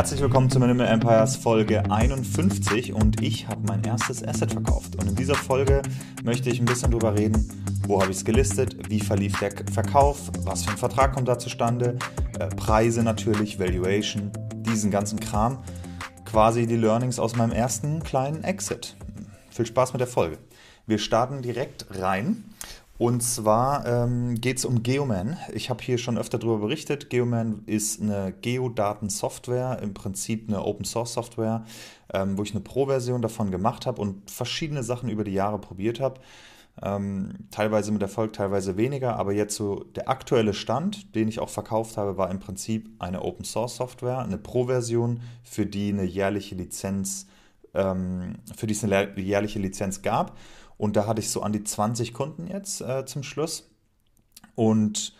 Herzlich willkommen zu Minimal Empires Folge 51 und ich habe mein erstes Asset verkauft. Und in dieser Folge möchte ich ein bisschen drüber reden, wo habe ich es gelistet, wie verlief der Verkauf, was für ein Vertrag kommt da zustande, äh, Preise natürlich, Valuation, diesen ganzen Kram. Quasi die Learnings aus meinem ersten kleinen Exit. Viel Spaß mit der Folge. Wir starten direkt rein und zwar ähm, geht es um Geoman. Ich habe hier schon öfter darüber berichtet. Geoman ist eine Geodatensoftware, im Prinzip eine Open Source Software, ähm, wo ich eine Pro-Version davon gemacht habe und verschiedene Sachen über die Jahre probiert habe. Ähm, teilweise mit Erfolg, teilweise weniger, aber jetzt so der aktuelle Stand, den ich auch verkauft habe, war im Prinzip eine Open Source Software, eine Pro-Version, für die eine jährliche Lizenz, ähm, für die es eine jährliche Lizenz gab. Und da hatte ich so an die 20 Kunden jetzt äh, zum Schluss. Und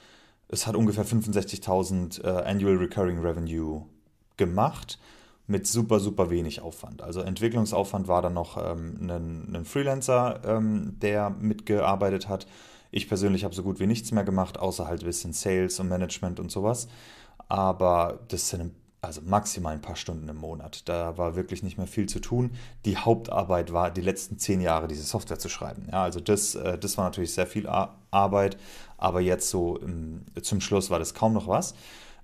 es hat ungefähr 65.000 äh, Annual Recurring Revenue gemacht mit super, super wenig Aufwand. Also Entwicklungsaufwand war dann noch ähm, ein, ein, Freelancer, ähm, der mitgearbeitet hat. Ich persönlich habe so gut wie nichts mehr gemacht, außer halt ein bisschen Sales und Management und sowas. Aber das sind also maximal ein paar Stunden im Monat. Da war wirklich nicht mehr viel zu tun. Die Hauptarbeit war, die letzten zehn Jahre diese Software zu schreiben. Ja, also das, äh, das war natürlich sehr viel Arbeit, aber jetzt so zum Schluss war das kaum noch was.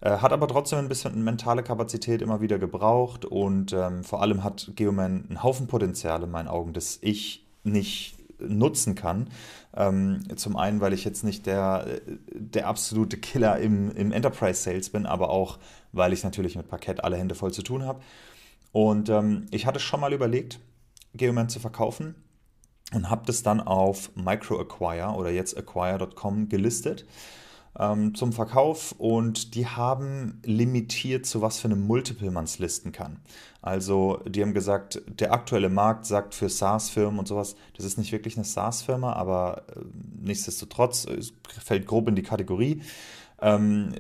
Äh, hat aber trotzdem ein bisschen mentale Kapazität immer wieder gebraucht und ähm, vor allem hat Geoman einen Haufen Potenzial in meinen Augen, das ich nicht nutzen kann. Ähm, zum einen, weil ich jetzt nicht der, der absolute Killer im, im Enterprise Sales bin, aber auch, weil ich natürlich mit Parkett alle Hände voll zu tun habe. Und ähm, ich hatte schon mal überlegt, Geoman zu verkaufen und habe das dann auf MicroAcquire oder jetzt acquire.com gelistet ähm, zum Verkauf und die haben limitiert, zu was für einem Multiple man es listen kann. Also die haben gesagt, der aktuelle Markt sagt für SaaS-Firmen und sowas, das ist nicht wirklich eine SaaS-Firma, aber äh, nichtsdestotrotz, es fällt grob in die Kategorie. Ähm,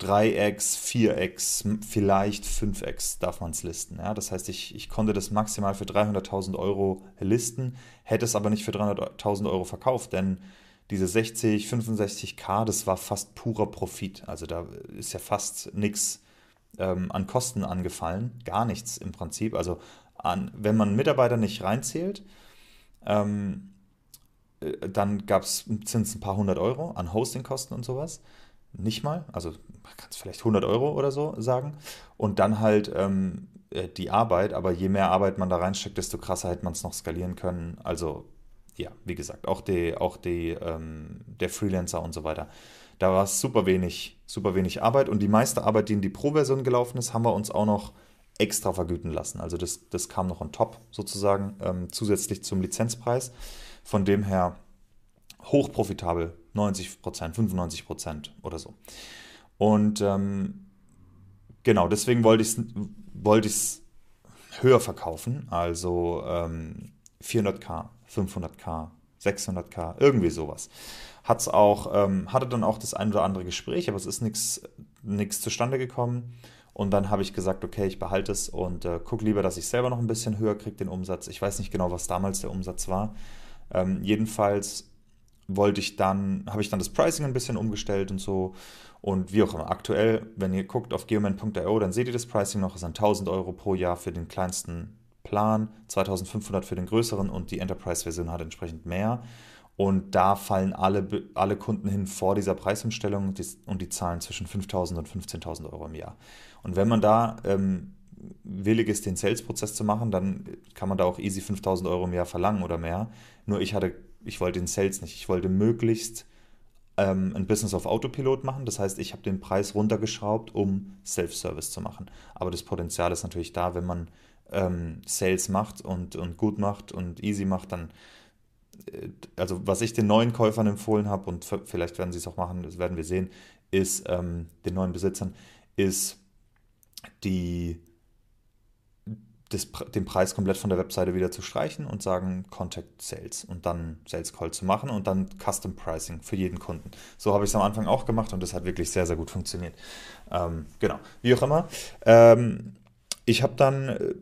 3x, 4x, vielleicht 5x darf man es listen. Ja? Das heißt, ich, ich konnte das maximal für 300.000 Euro listen, hätte es aber nicht für 300.000 Euro verkauft, denn diese 60, 65k, das war fast purer Profit. Also da ist ja fast nichts ähm, an Kosten angefallen, gar nichts im Prinzip. Also an, wenn man Mitarbeiter nicht reinzählt, ähm, äh, dann sind es ein paar hundert Euro an Hostingkosten und sowas. Nicht mal, also man kann es vielleicht 100 Euro oder so sagen. Und dann halt ähm, äh, die Arbeit, aber je mehr Arbeit man da reinsteckt, desto krasser hätte man es noch skalieren können. Also ja, wie gesagt, auch, die, auch die, ähm, der Freelancer und so weiter. Da war es super wenig, super wenig Arbeit und die meiste Arbeit, die in die Pro-Version gelaufen ist, haben wir uns auch noch extra vergüten lassen. Also das, das kam noch on top sozusagen, ähm, zusätzlich zum Lizenzpreis. Von dem her hochprofitabel, 90% 95% oder so. Und ähm, genau, deswegen wollte ich es wollte höher verkaufen, also ähm, 400k 500k, 600k, irgendwie sowas. Hat's auch, ähm, hatte dann auch das ein oder andere Gespräch, aber es ist nichts zustande gekommen. Und dann habe ich gesagt, okay, ich behalte es und äh, gucke lieber, dass ich selber noch ein bisschen höher kriege, den Umsatz. Ich weiß nicht genau, was damals der Umsatz war. Ähm, jedenfalls wollte ich dann, habe ich dann das Pricing ein bisschen umgestellt und so. Und wie auch immer, aktuell, wenn ihr guckt auf geoman.io, dann seht ihr das Pricing noch, es sind 1000 Euro pro Jahr für den kleinsten Plan, 2500 für den größeren und die Enterprise-Version hat entsprechend mehr. Und da fallen alle, alle Kunden hin vor dieser Preisumstellung und die zahlen zwischen 5.000 und 15.000 Euro im Jahr. Und wenn man da ähm, willig ist, den Sales-Prozess zu machen, dann kann man da auch easy 5.000 Euro im Jahr verlangen oder mehr. Nur ich hatte, ich wollte den Sales nicht. Ich wollte möglichst ähm, ein Business auf Autopilot machen. Das heißt, ich habe den Preis runtergeschraubt, um Self-Service zu machen. Aber das Potenzial ist natürlich da, wenn man ähm, Sales macht und, und gut macht und easy macht, dann äh, also was ich den neuen Käufern empfohlen habe, und vielleicht werden sie es auch machen, das werden wir sehen, ist ähm, den neuen Besitzern, ist die das, den Preis komplett von der Webseite wieder zu streichen und sagen Contact Sales und dann Sales Call zu machen und dann Custom Pricing für jeden Kunden. So habe ich es am Anfang auch gemacht und das hat wirklich sehr, sehr gut funktioniert. Ähm, genau, wie auch immer. Ähm, ich habe dann äh,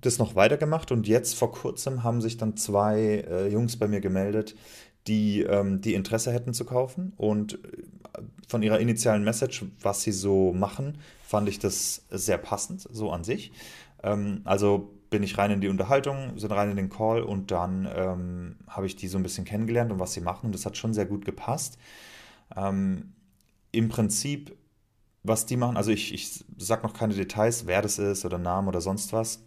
das noch weitergemacht und jetzt vor kurzem haben sich dann zwei äh, Jungs bei mir gemeldet, die, ähm, die Interesse hätten zu kaufen und äh, von ihrer initialen Message, was sie so machen, fand ich das sehr passend, so an sich. Ähm, also bin ich rein in die Unterhaltung, sind rein in den Call und dann ähm, habe ich die so ein bisschen kennengelernt und was sie machen und das hat schon sehr gut gepasst. Ähm, Im Prinzip, was die machen, also ich, ich sage noch keine Details, wer das ist oder Namen oder sonst was,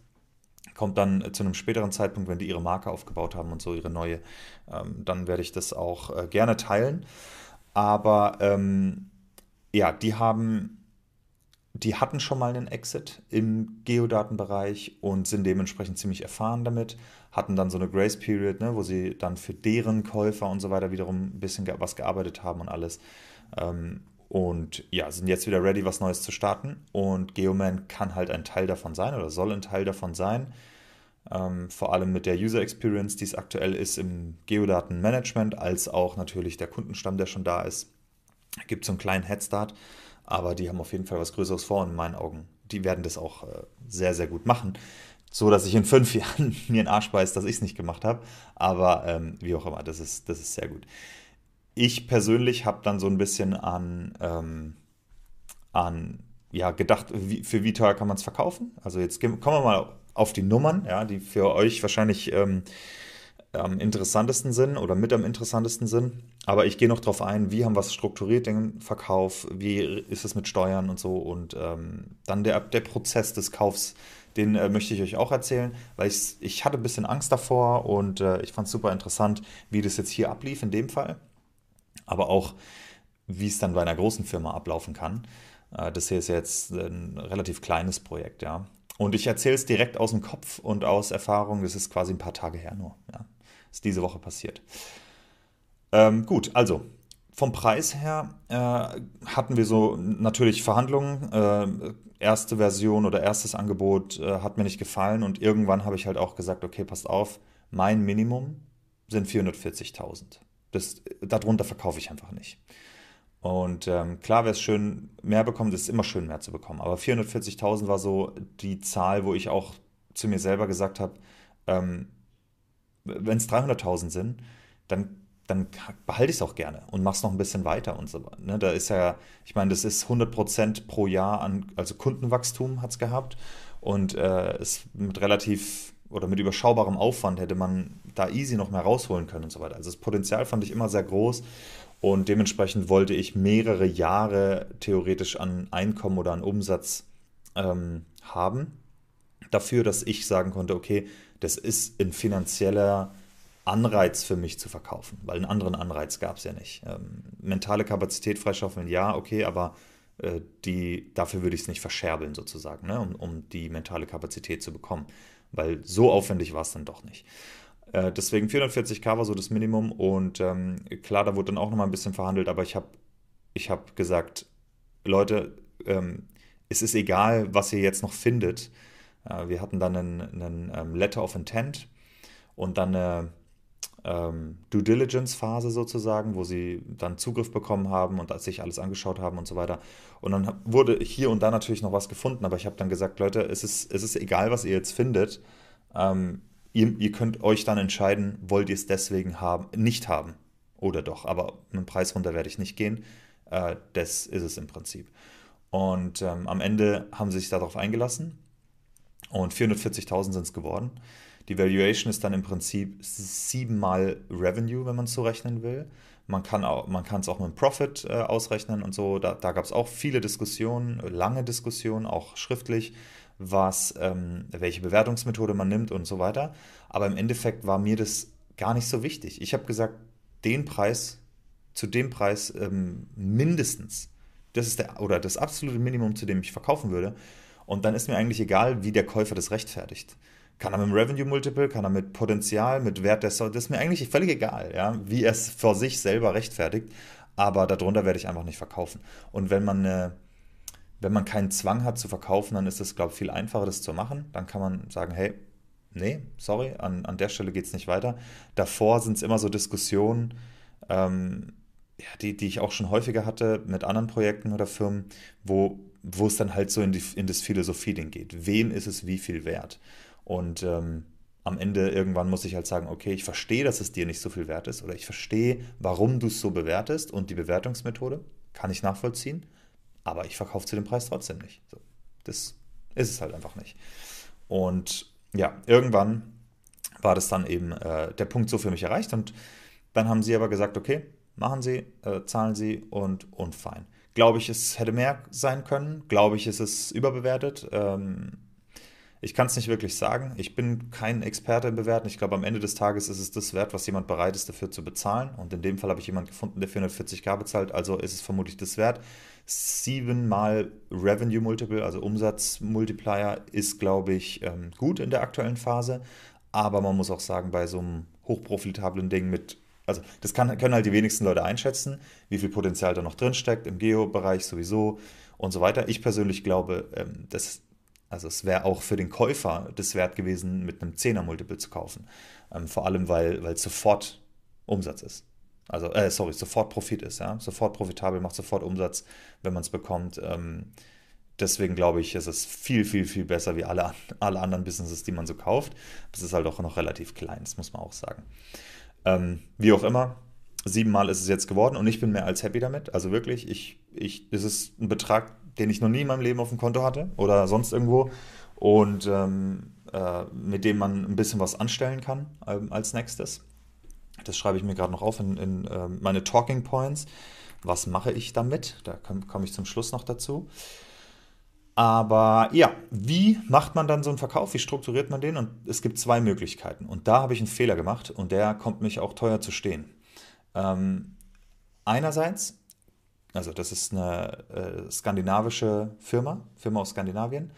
kommt dann zu einem späteren Zeitpunkt, wenn die ihre Marke aufgebaut haben und so ihre neue, ähm, dann werde ich das auch äh, gerne teilen. Aber ähm, ja, die haben die hatten schon mal einen Exit im Geodatenbereich und sind dementsprechend ziemlich erfahren damit, hatten dann so eine Grace Period, ne, wo sie dann für deren Käufer und so weiter wiederum ein bisschen was gearbeitet haben und alles. Ähm, und ja, sind jetzt wieder ready, was Neues zu starten. Und Geoman kann halt ein Teil davon sein oder soll ein Teil davon sein. Ähm, vor allem mit der User Experience, die es aktuell ist im Geodatenmanagement, als auch natürlich der Kundenstamm, der schon da ist. Gibt so einen kleinen Headstart. Aber die haben auf jeden Fall was Größeres vor in meinen Augen. Die werden das auch äh, sehr, sehr gut machen. So dass ich in fünf Jahren mir einen Arsch beiß, dass ich es nicht gemacht habe. Aber ähm, wie auch immer, das ist, das ist sehr gut. Ich persönlich habe dann so ein bisschen an, ähm, an ja, gedacht, wie, für wie teuer kann man es verkaufen. Also jetzt kommen wir mal auf die Nummern, ja, die für euch wahrscheinlich ähm, am interessantesten sind oder mit am interessantesten sind. Aber ich gehe noch darauf ein, wie haben wir es strukturiert, den Verkauf, wie ist es mit Steuern und so. Und ähm, dann der, der Prozess des Kaufs, den äh, möchte ich euch auch erzählen, weil ich, ich hatte ein bisschen Angst davor und äh, ich fand es super interessant, wie das jetzt hier ablief in dem Fall. Aber auch, wie es dann bei einer großen Firma ablaufen kann. Äh, das hier ist jetzt ein relativ kleines Projekt, ja. Und ich erzähle es direkt aus dem Kopf und aus Erfahrung. Das ist quasi ein paar Tage her nur. Ja. Ist diese Woche passiert. Ähm, gut, also vom Preis her äh, hatten wir so natürlich Verhandlungen. Äh, erste Version oder erstes Angebot äh, hat mir nicht gefallen und irgendwann habe ich halt auch gesagt, okay, passt auf, mein Minimum sind 440.000. darunter verkaufe ich einfach nicht. Und ähm, klar wäre es schön, mehr bekommen, es ist immer schön, mehr zu bekommen. Aber 440.000 war so die Zahl, wo ich auch zu mir selber gesagt habe, ähm, wenn es 300.000 sind, dann, dann behalte ich es auch gerne und mache es noch ein bisschen weiter und so weiter. Ne? Da ist ja, ich meine, das ist 100% pro Jahr an, also Kundenwachstum hat es gehabt und äh, es mit relativ oder mit überschaubarem Aufwand hätte man da easy noch mehr rausholen können und so weiter. Also das Potenzial fand ich immer sehr groß und dementsprechend wollte ich mehrere Jahre theoretisch an Einkommen oder an Umsatz ähm, haben. Dafür, dass ich sagen konnte, okay, das ist ein finanzieller Anreiz für mich zu verkaufen, weil einen anderen Anreiz gab es ja nicht. Ähm, mentale Kapazität freischaufeln, ja, okay, aber äh, die, dafür würde ich es nicht verscherbeln sozusagen, ne, um, um die mentale Kapazität zu bekommen, weil so aufwendig war es dann doch nicht. Äh, deswegen 440k war so das Minimum und ähm, klar, da wurde dann auch nochmal ein bisschen verhandelt, aber ich habe ich hab gesagt, Leute, ähm, es ist egal, was ihr jetzt noch findet, äh, wir hatten dann einen, einen ähm, Letter of Intent und dann eine ähm, Due Diligence-Phase sozusagen, wo sie dann Zugriff bekommen haben und sich alles angeschaut haben und so weiter. Und dann wurde hier und da natürlich noch was gefunden, aber ich habe dann gesagt, Leute, es ist, es ist egal, was ihr jetzt findet. Ähm, ihr, ihr könnt euch dann entscheiden, wollt ihr es deswegen haben, nicht haben oder doch. Aber dem Preis runter werde ich nicht gehen. Äh, das ist es im Prinzip. Und ähm, am Ende haben sie sich darauf eingelassen und 440.000 sind es geworden. Die Valuation ist dann im Prinzip siebenmal Revenue, wenn man es so rechnen will. Man kann es auch mit einem Profit äh, ausrechnen und so. Da, da gab es auch viele Diskussionen, lange Diskussionen, auch schriftlich, was, ähm, welche Bewertungsmethode man nimmt und so weiter. Aber im Endeffekt war mir das gar nicht so wichtig. Ich habe gesagt, den Preis zu dem Preis ähm, mindestens. Das ist der, oder das absolute Minimum, zu dem ich verkaufen würde. Und dann ist mir eigentlich egal, wie der Käufer das rechtfertigt. Kann er mit Revenue Multiple, kann er mit Potenzial, mit Wert der Software, das ist mir eigentlich völlig egal, ja, wie er es vor sich selber rechtfertigt. Aber darunter werde ich einfach nicht verkaufen. Und wenn man eine, wenn man keinen Zwang hat zu verkaufen, dann ist es, glaube ich, viel einfacher, das zu machen. Dann kann man sagen, hey, nee, sorry, an, an der Stelle geht es nicht weiter. Davor sind es immer so Diskussionen, ähm, ja, die, die ich auch schon häufiger hatte mit anderen Projekten oder Firmen, wo, wo es dann halt so in, die, in das Philosophie-Ding geht. Wem ist es wie viel wert? Und ähm, am Ende irgendwann muss ich halt sagen, okay, ich verstehe, dass es dir nicht so viel wert ist oder ich verstehe, warum du es so bewertest und die Bewertungsmethode kann ich nachvollziehen, aber ich verkaufe zu dem Preis trotzdem nicht. So, das ist es halt einfach nicht. Und ja, irgendwann war das dann eben äh, der Punkt so für mich erreicht und dann haben sie aber gesagt, okay, machen Sie, äh, zahlen Sie und, und fein. Glaube ich, es hätte mehr sein können. Glaube ich, ist es überbewertet. Ähm, ich kann es nicht wirklich sagen. Ich bin kein Experte im Bewerten. Ich glaube, am Ende des Tages ist es das wert, was jemand bereit ist, dafür zu bezahlen. Und in dem Fall habe ich jemanden gefunden, der 440k bezahlt. Also ist es vermutlich das wert. Siebenmal Revenue Multiple, also Umsatzmultiplier, ist, glaube ich, ähm, gut in der aktuellen Phase. Aber man muss auch sagen, bei so einem hochprofitablen Ding mit also das kann, können halt die wenigsten Leute einschätzen, wie viel Potenzial da noch drin steckt, im Geo-Bereich sowieso und so weiter. Ich persönlich glaube, ähm, dass also es wäre auch für den Käufer das wert gewesen, mit einem 10er-Multiple zu kaufen. Ähm, vor allem, weil, es sofort Umsatz ist. Also, äh, sorry, sofort Profit ist, ja. Sofort profitabel, macht sofort Umsatz, wenn man es bekommt. Ähm, deswegen glaube ich, ist es viel, viel, viel besser wie alle, alle anderen Businesses, die man so kauft. Das ist halt auch noch relativ klein, das muss man auch sagen. Ähm, wie auch immer, siebenmal ist es jetzt geworden und ich bin mehr als happy damit. Also wirklich, ich, ich, das ist ein Betrag, den ich noch nie in meinem Leben auf dem Konto hatte oder sonst irgendwo und ähm, äh, mit dem man ein bisschen was anstellen kann ähm, als nächstes. Das schreibe ich mir gerade noch auf in, in äh, meine Talking Points. Was mache ich damit? Da komme komm ich zum Schluss noch dazu. Aber ja, wie macht man dann so einen Verkauf? Wie strukturiert man den? Und es gibt zwei Möglichkeiten. Und da habe ich einen Fehler gemacht und der kommt mich auch teuer zu stehen. Ähm, einerseits also das ist eine äh, skandinavische Firma, Firma aus Skandinavien.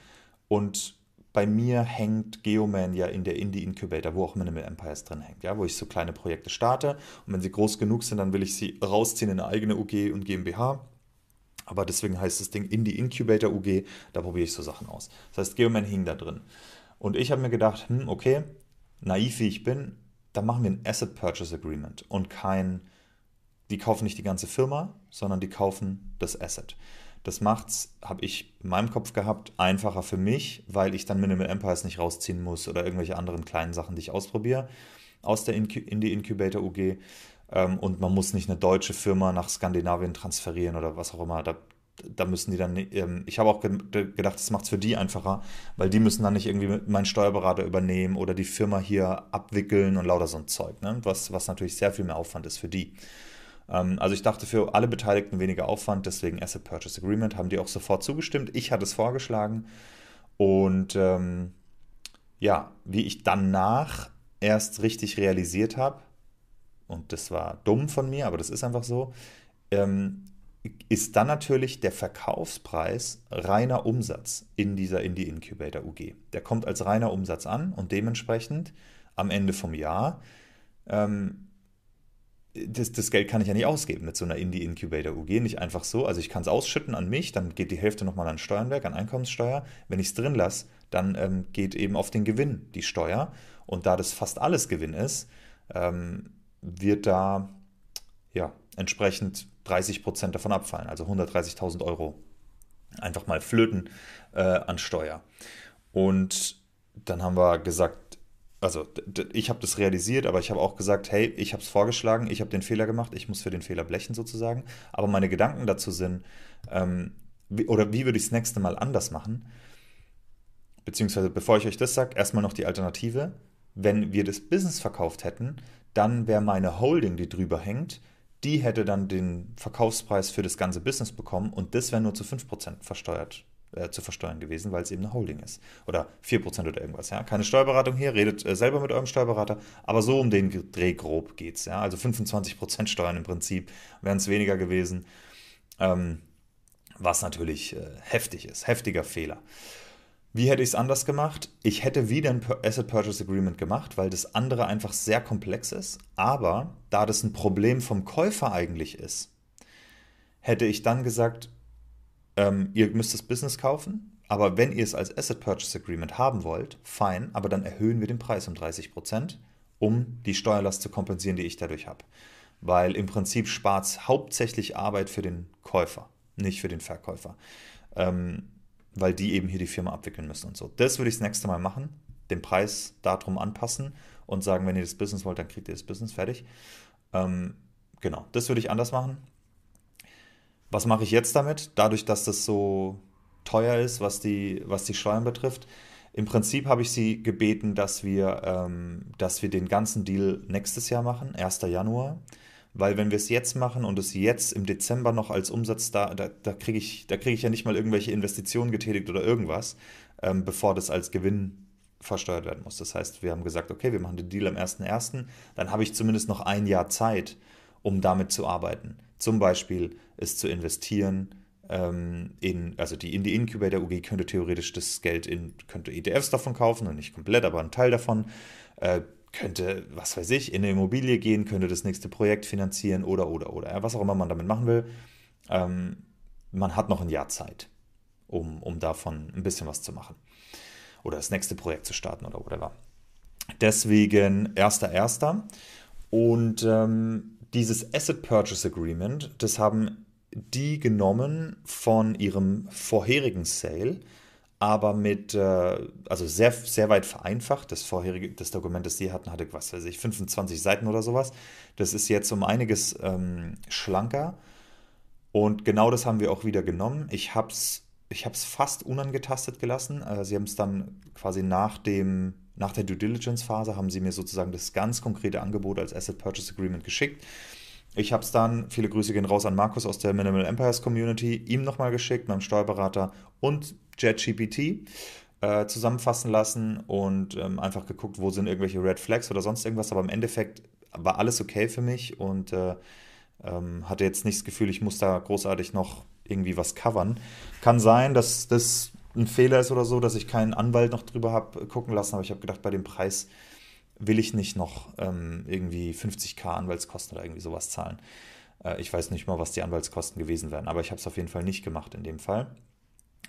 Und bei mir hängt Geoman ja in der Indie Incubator, wo auch Minimal Empires drin hängt, ja, wo ich so kleine Projekte starte. Und wenn sie groß genug sind, dann will ich sie rausziehen in eine eigene UG und GmbH. Aber deswegen heißt das Ding Indie Incubator UG, da probiere ich so Sachen aus. Das heißt, Geoman hing da drin. Und ich habe mir gedacht, hm, okay, naiv wie ich bin, dann machen wir ein Asset Purchase Agreement und kein die kaufen nicht die ganze Firma, sondern die kaufen das Asset. Das macht's, habe ich in meinem Kopf gehabt, einfacher für mich, weil ich dann Minimal Empires nicht rausziehen muss oder irgendwelche anderen kleinen Sachen, die ich ausprobiere aus der Indie Incubator UG. Ähm, und man muss nicht eine deutsche Firma nach Skandinavien transferieren oder was auch immer. Da, da müssen die dann, ähm, ich habe auch gedacht, das macht es für die einfacher, weil die müssen dann nicht irgendwie meinen Steuerberater übernehmen oder die Firma hier abwickeln und lauter so ein Zeug, ne? was, was natürlich sehr viel mehr Aufwand ist für die. Ähm, also ich dachte für alle Beteiligten weniger Aufwand, deswegen Asset Purchase Agreement haben die auch sofort zugestimmt. Ich hatte es vorgeschlagen und ähm, ja, wie ich danach erst richtig realisiert habe, und das war dumm von mir, aber das ist einfach so, ähm, ist dann natürlich der Verkaufspreis reiner Umsatz in dieser Indie Incubator UG. Der kommt als reiner Umsatz an und dementsprechend am Ende vom Jahr ähm, das, das, Geld kann ich ja nicht ausgeben mit so einer Indie-Incubator UG, nicht einfach so. Also ich kann es ausschütten an mich, dann geht die Hälfte nochmal an Steuernwerk, an Einkommenssteuer. Wenn ich es drin lasse, dann ähm, geht eben auf den Gewinn die Steuer. Und da das fast alles Gewinn ist, ähm, wird da ja, entsprechend 30 Prozent davon abfallen, also 130.000 Euro einfach mal flöten äh, an Steuer. Und dann haben wir gesagt, also ich habe das realisiert, aber ich habe auch gesagt, hey, ich habe es vorgeschlagen, ich habe den Fehler gemacht, ich muss für den Fehler blechen sozusagen. Aber meine Gedanken dazu sind, ähm, wie, oder wie würde ich das nächste Mal anders machen? Beziehungsweise, bevor ich euch das sage, erstmal noch die Alternative. Wenn wir das Business verkauft hätten, dann wäre meine Holding, die drüber hängt, die hätte dann den Verkaufspreis für das ganze Business bekommen und das wäre nur zu 5% versteuert äh, zu versteuern gewesen, weil es eben eine Holding ist. Oder 4% oder irgendwas. Ja? Keine Steuerberatung hier, redet äh, selber mit eurem Steuerberater, aber so um den Dreh grob geht es. Ja? Also 25% Steuern im Prinzip wären es weniger gewesen. Ähm, was natürlich äh, heftig ist, heftiger Fehler. Wie hätte ich es anders gemacht? Ich hätte wieder ein Asset Purchase Agreement gemacht, weil das andere einfach sehr komplex ist. Aber da das ein Problem vom Käufer eigentlich ist, hätte ich dann gesagt, ähm, ihr müsst das Business kaufen, aber wenn ihr es als Asset Purchase Agreement haben wollt, fein, aber dann erhöhen wir den Preis um 30 Prozent, um die Steuerlast zu kompensieren, die ich dadurch habe. Weil im Prinzip spart es hauptsächlich Arbeit für den Käufer, nicht für den Verkäufer. Ähm, weil die eben hier die Firma abwickeln müssen und so. Das würde ich das nächste Mal machen, den Preis darum anpassen und sagen, wenn ihr das Business wollt, dann kriegt ihr das Business fertig. Ähm, genau, das würde ich anders machen. Was mache ich jetzt damit? Dadurch, dass das so teuer ist, was die, was die Steuern betrifft. Im Prinzip habe ich sie gebeten, dass wir, ähm, dass wir den ganzen Deal nächstes Jahr machen, 1. Januar. Weil wenn wir es jetzt machen und es jetzt im Dezember noch als Umsatz da, da, da kriege ich, krieg ich ja nicht mal irgendwelche Investitionen getätigt oder irgendwas, ähm, bevor das als Gewinn versteuert werden muss. Das heißt, wir haben gesagt, okay, wir machen den Deal am 1.1., dann habe ich zumindest noch ein Jahr Zeit, um damit zu arbeiten. Zum Beispiel es zu investieren ähm, in, also die in die Incubator UG könnte theoretisch das Geld in, könnte ETFs davon kaufen und nicht komplett, aber ein Teil davon. Äh, könnte, was weiß ich, in eine Immobilie gehen, könnte das nächste Projekt finanzieren oder, oder, oder. Was auch immer man damit machen will. Ähm, man hat noch ein Jahr Zeit, um, um davon ein bisschen was zu machen. Oder das nächste Projekt zu starten oder whatever. Deswegen 1.1. Und ähm, dieses Asset Purchase Agreement, das haben die genommen von ihrem vorherigen Sale, aber mit, äh, also sehr, sehr weit vereinfacht. Das vorherige, das Dokument, das die hatten, hatte, was weiß ich, 25 Seiten oder sowas. Das ist jetzt um einiges ähm, schlanker. Und genau das haben wir auch wieder genommen. Ich habe es ich hab's fast unangetastet gelassen. Äh, sie haben es dann quasi nach dem nach der Due Diligence Phase haben sie mir sozusagen das ganz konkrete Angebot als Asset Purchase Agreement geschickt. Ich habe es dann, viele Grüße gehen raus an Markus aus der Minimal Empires Community, ihm nochmal geschickt, meinem Steuerberater und JetGPT äh, zusammenfassen lassen und ähm, einfach geguckt, wo sind irgendwelche Red Flags oder sonst irgendwas. Aber im Endeffekt war alles okay für mich und äh, ähm, hatte jetzt nicht das Gefühl, ich muss da großartig noch irgendwie was covern. Kann sein, dass das ein Fehler ist oder so, dass ich keinen Anwalt noch drüber habe gucken lassen, aber ich habe gedacht, bei dem Preis will ich nicht noch ähm, irgendwie 50k Anwaltskosten oder irgendwie sowas zahlen. Äh, ich weiß nicht mal, was die Anwaltskosten gewesen wären, aber ich habe es auf jeden Fall nicht gemacht in dem Fall.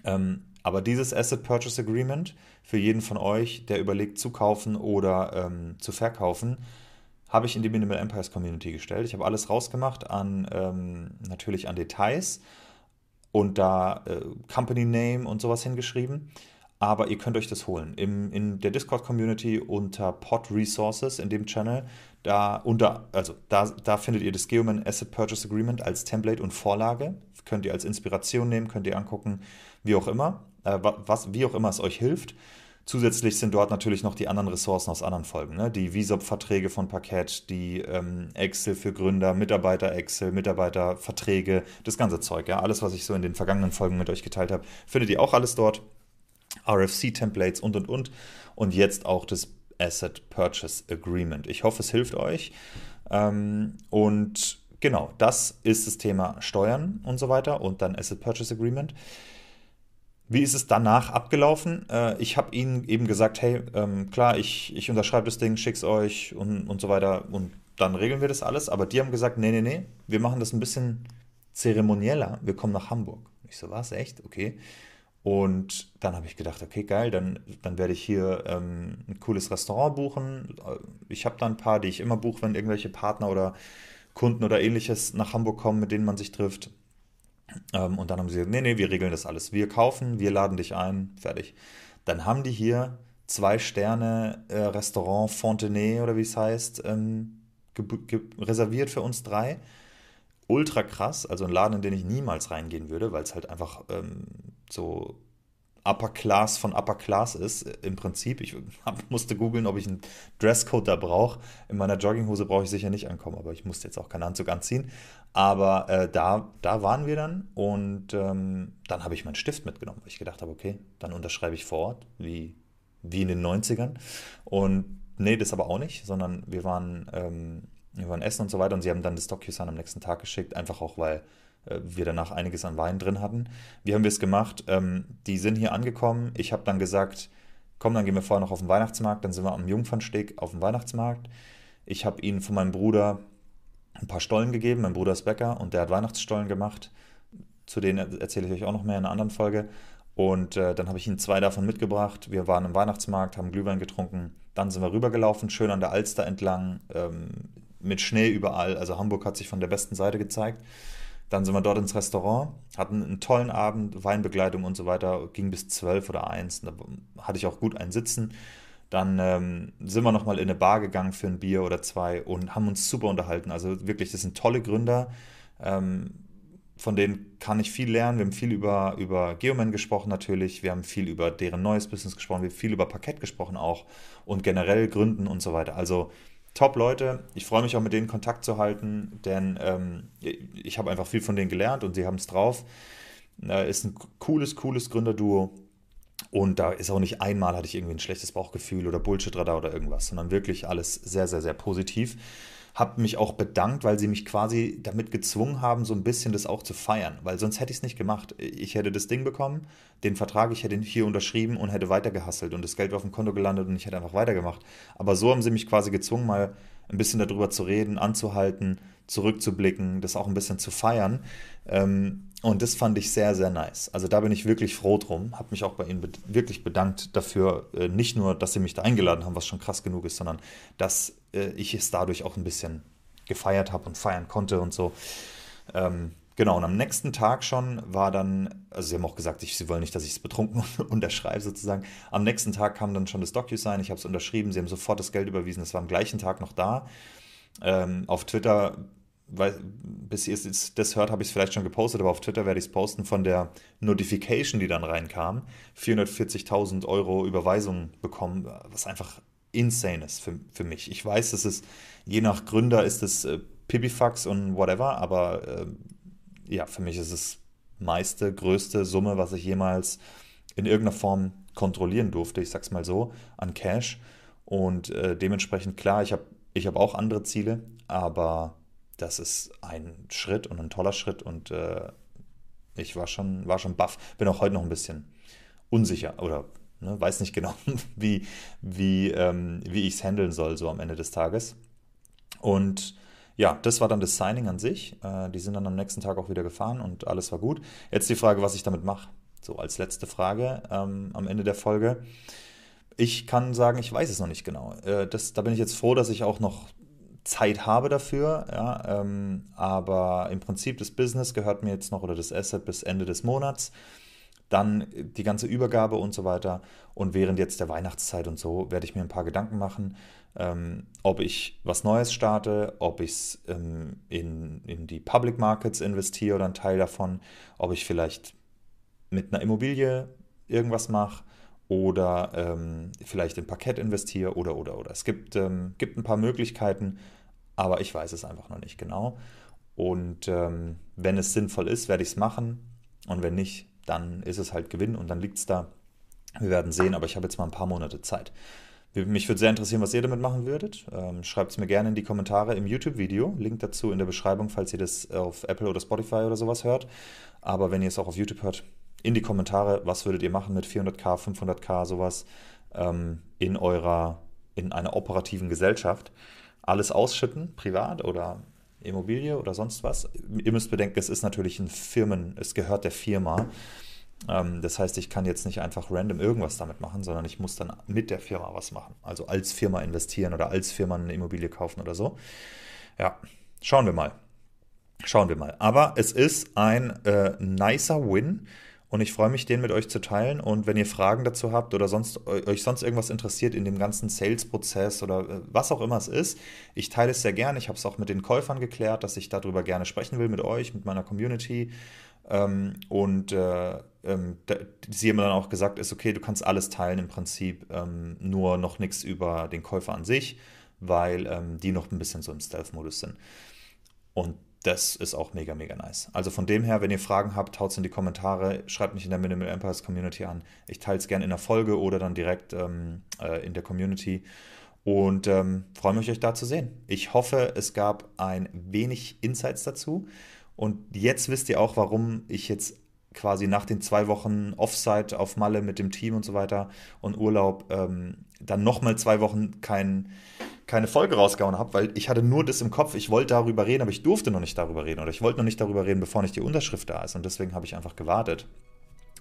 Ähm, aber dieses Asset Purchase Agreement für jeden von euch, der überlegt zu kaufen oder ähm, zu verkaufen, habe ich in die Minimal Empires Community gestellt. Ich habe alles rausgemacht an ähm, natürlich an Details und da äh, Company Name und sowas hingeschrieben. Aber ihr könnt euch das holen. Im, in der Discord-Community unter Pod Resources in dem Channel, da unter, also da, da findet ihr das Geoman Asset Purchase Agreement als Template und Vorlage. Könnt ihr als Inspiration nehmen, könnt ihr angucken, wie auch immer, äh, was, wie auch immer es euch hilft. Zusätzlich sind dort natürlich noch die anderen Ressourcen aus anderen Folgen. Ne? Die VISOP-Verträge von Parkett, die ähm, Excel für Gründer, Mitarbeiter-Excel, Mitarbeiterverträge, das ganze Zeug. Ja? Alles, was ich so in den vergangenen Folgen mit euch geteilt habe, findet ihr auch alles dort. RFC-Templates und, und, und. Und jetzt auch das Asset Purchase Agreement. Ich hoffe, es hilft euch. Ähm, und genau, das ist das Thema Steuern und so weiter und dann Asset Purchase Agreement. Wie ist es danach abgelaufen? Äh, ich habe ihnen eben gesagt, hey, ähm, klar, ich, ich unterschreibe das Ding, schick's euch und, und so weiter und dann regeln wir das alles. Aber die haben gesagt, nee, nee, nee, wir machen das ein bisschen zeremonieller. Wir kommen nach Hamburg. Ich so, was, echt? Okay. Und dann habe ich gedacht, okay, geil, dann, dann werde ich hier ähm, ein cooles Restaurant buchen. Ich habe da ein paar, die ich immer buche, wenn irgendwelche Partner oder Kunden oder ähnliches nach Hamburg kommen, mit denen man sich trifft. Ähm, und dann haben sie gesagt, nee, nee, wir regeln das alles. Wir kaufen, wir laden dich ein, fertig. Dann haben die hier zwei Sterne äh, Restaurant Fontenay oder wie es heißt, ähm, reserviert für uns drei. Ultra krass, also ein Laden, in den ich niemals reingehen würde, weil es halt einfach ähm, so Upper Class von Upper Class ist, im Prinzip. Ich musste googeln, ob ich einen Dresscode da brauche. In meiner Jogginghose brauche ich sicher nicht ankommen, aber ich musste jetzt auch keinen Anzug anziehen. Aber äh, da, da waren wir dann und ähm, dann habe ich meinen Stift mitgenommen, weil ich gedacht habe, okay, dann unterschreibe ich vor Ort, wie, wie in den 90ern. Und nee, das aber auch nicht, sondern wir waren, ähm, wir waren essen und so weiter und sie haben dann das DocuSign am nächsten Tag geschickt, einfach auch, weil äh, wir danach einiges an Wein drin hatten. Wie haben wir es gemacht? Ähm, die sind hier angekommen. Ich habe dann gesagt, komm, dann gehen wir vorher noch auf den Weihnachtsmarkt. Dann sind wir am Jungfernsteg auf dem Weihnachtsmarkt. Ich habe ihnen von meinem Bruder ein paar Stollen gegeben. Mein Bruder ist Bäcker und der hat Weihnachtsstollen gemacht. Zu denen erzähle ich euch auch noch mehr in einer anderen Folge. Und äh, dann habe ich ihnen zwei davon mitgebracht. Wir waren im Weihnachtsmarkt, haben Glühwein getrunken. Dann sind wir rübergelaufen, schön an der Alster entlang, ähm, mit Schnee überall. Also Hamburg hat sich von der besten Seite gezeigt. Dann sind wir dort ins Restaurant, hatten einen tollen Abend, Weinbegleitung und so weiter, ging bis zwölf oder eins. Da hatte ich auch gut ein Sitzen. Dann ähm, sind wir nochmal in eine Bar gegangen für ein Bier oder zwei und haben uns super unterhalten. Also wirklich, das sind tolle Gründer. Ähm, von denen kann ich viel lernen. Wir haben viel über, über Geoman gesprochen natürlich. Wir haben viel über deren neues Business gesprochen. Wir haben viel über Parkett gesprochen auch und generell Gründen und so weiter. Also top Leute. Ich freue mich auch mit denen Kontakt zu halten, denn ähm, ich habe einfach viel von denen gelernt und sie haben es drauf. Äh, ist ein cooles, cooles Gründerduo. Und da ist auch nicht einmal hatte ich irgendwie ein schlechtes Bauchgefühl oder Bullshit-Radar oder irgendwas, sondern wirklich alles sehr, sehr, sehr positiv. Hab mich auch bedankt, weil sie mich quasi damit gezwungen haben, so ein bisschen das auch zu feiern, weil sonst hätte ich es nicht gemacht. Ich hätte das Ding bekommen, den Vertrag, ich hätte ihn hier unterschrieben und hätte weitergehasselt und das Geld auf dem Konto gelandet und ich hätte einfach weitergemacht. Aber so haben sie mich quasi gezwungen, mal ein bisschen darüber zu reden, anzuhalten, zurückzublicken, das auch ein bisschen zu feiern. Ähm, und das fand ich sehr, sehr nice. Also da bin ich wirklich froh drum. Habe mich auch bei Ihnen wirklich bedankt dafür. Äh, nicht nur, dass Sie mich da eingeladen haben, was schon krass genug ist, sondern dass äh, ich es dadurch auch ein bisschen gefeiert habe und feiern konnte und so. Ähm, genau, und am nächsten Tag schon war dann, also Sie haben auch gesagt, ich, Sie wollen nicht, dass ich es betrunken unterschreibe sozusagen. Am nächsten Tag kam dann schon das DocuSign, ich habe es unterschrieben, Sie haben sofort das Geld überwiesen, es war am gleichen Tag noch da. Ähm, auf Twitter weil, bis ihr das hört, habe ich es vielleicht schon gepostet, aber auf Twitter werde ich es posten von der Notification, die dann reinkam. 440.000 Euro Überweisung bekommen, was einfach insane ist für, für mich. Ich weiß, dass es je nach Gründer ist es äh, Pipifax und whatever, aber äh, ja, für mich ist es meiste, größte Summe, was ich jemals in irgendeiner Form kontrollieren durfte, ich sag's mal so, an Cash. Und äh, dementsprechend klar, ich habe ich hab auch andere Ziele, aber das ist ein Schritt und ein toller Schritt und äh, ich war schon, war schon baff. Bin auch heute noch ein bisschen unsicher oder ne, weiß nicht genau, wie, wie, ähm, wie ich es handeln soll, so am Ende des Tages. Und ja, das war dann das Signing an sich. Äh, die sind dann am nächsten Tag auch wieder gefahren und alles war gut. Jetzt die Frage, was ich damit mache. So als letzte Frage ähm, am Ende der Folge. Ich kann sagen, ich weiß es noch nicht genau. Äh, das, da bin ich jetzt froh, dass ich auch noch Zeit habe dafür, ja, ähm, aber im Prinzip das Business gehört mir jetzt noch oder das Asset bis Ende des Monats. Dann die ganze Übergabe und so weiter. Und während jetzt der Weihnachtszeit und so werde ich mir ein paar Gedanken machen, ähm, ob ich was Neues starte, ob ich es ähm, in, in die Public Markets investiere oder einen Teil davon, ob ich vielleicht mit einer Immobilie irgendwas mache oder ähm, vielleicht in Parkett investiere oder oder oder. Es gibt, ähm, gibt ein paar Möglichkeiten, aber ich weiß es einfach noch nicht genau. Und ähm, wenn es sinnvoll ist, werde ich es machen. Und wenn nicht, dann ist es halt Gewinn und dann liegt es da. Wir werden sehen, aber ich habe jetzt mal ein paar Monate Zeit. Mich würde sehr interessieren, was ihr damit machen würdet. Ähm, Schreibt es mir gerne in die Kommentare im YouTube-Video. Link dazu in der Beschreibung, falls ihr das auf Apple oder Spotify oder sowas hört. Aber wenn ihr es auch auf YouTube hört, in die Kommentare, was würdet ihr machen mit 400k, 500k, sowas ähm, in eurer, in einer operativen Gesellschaft alles ausschütten, privat oder Immobilie oder sonst was. Ihr müsst bedenken, es ist natürlich ein Firmen, es gehört der Firma. Ähm, das heißt, ich kann jetzt nicht einfach random irgendwas damit machen, sondern ich muss dann mit der Firma was machen. Also als Firma investieren oder als Firma eine Immobilie kaufen oder so. Ja, schauen wir mal. Schauen wir mal. Aber es ist ein äh, nicer Win und ich freue mich, den mit euch zu teilen. Und wenn ihr Fragen dazu habt oder sonst, euch sonst irgendwas interessiert in dem ganzen Sales-Prozess oder äh, was auch immer es ist, ich teile es sehr gerne. Ich habe es auch mit den Käufern geklärt, dass ich darüber gerne sprechen will mit euch, mit meiner Community. Ähm, und äh, ähm, da, sie haben dann auch gesagt, ist okay, du kannst alles teilen im Prinzip, ähm, nur noch nichts über den Käufer an sich, weil ähm, die noch ein bisschen so im Stealth-Modus sind. Und das ist auch mega, mega nice. Also von dem her, wenn ihr Fragen habt, haut es in die Kommentare, schreibt mich in der Minimal Empires Community an. Ich teile es gerne in der Folge oder dann direkt ähm, äh, in der Community. Und ähm, freue mich, euch da zu sehen. Ich hoffe, es gab ein wenig Insights dazu. Und jetzt wisst ihr auch, warum ich jetzt quasi nach den zwei Wochen Offsite auf Malle mit dem Team und so weiter und Urlaub ähm, dann nochmal zwei Wochen kein, keine Folge rausgehauen habe, weil ich hatte nur das im Kopf, ich wollte darüber reden, aber ich durfte noch nicht darüber reden oder ich wollte noch nicht darüber reden, bevor nicht die Unterschrift da ist und deswegen habe ich einfach gewartet.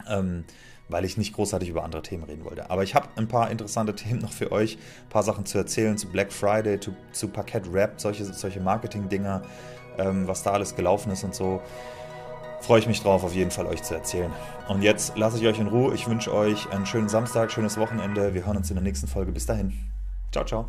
Ähm, weil ich nicht großartig über andere Themen reden wollte. Aber ich habe ein paar interessante Themen noch für euch, ein paar Sachen zu erzählen zu Black Friday, zu, zu Parkett Rap, solche, solche Marketing-Dinger, ähm, was da alles gelaufen ist und so freue ich mich drauf, auf jeden Fall euch zu erzählen. Und jetzt lasse ich euch in Ruhe. Ich wünsche euch einen schönen Samstag, schönes Wochenende. Wir hören uns in der nächsten Folge. Bis dahin. Ciao, ciao.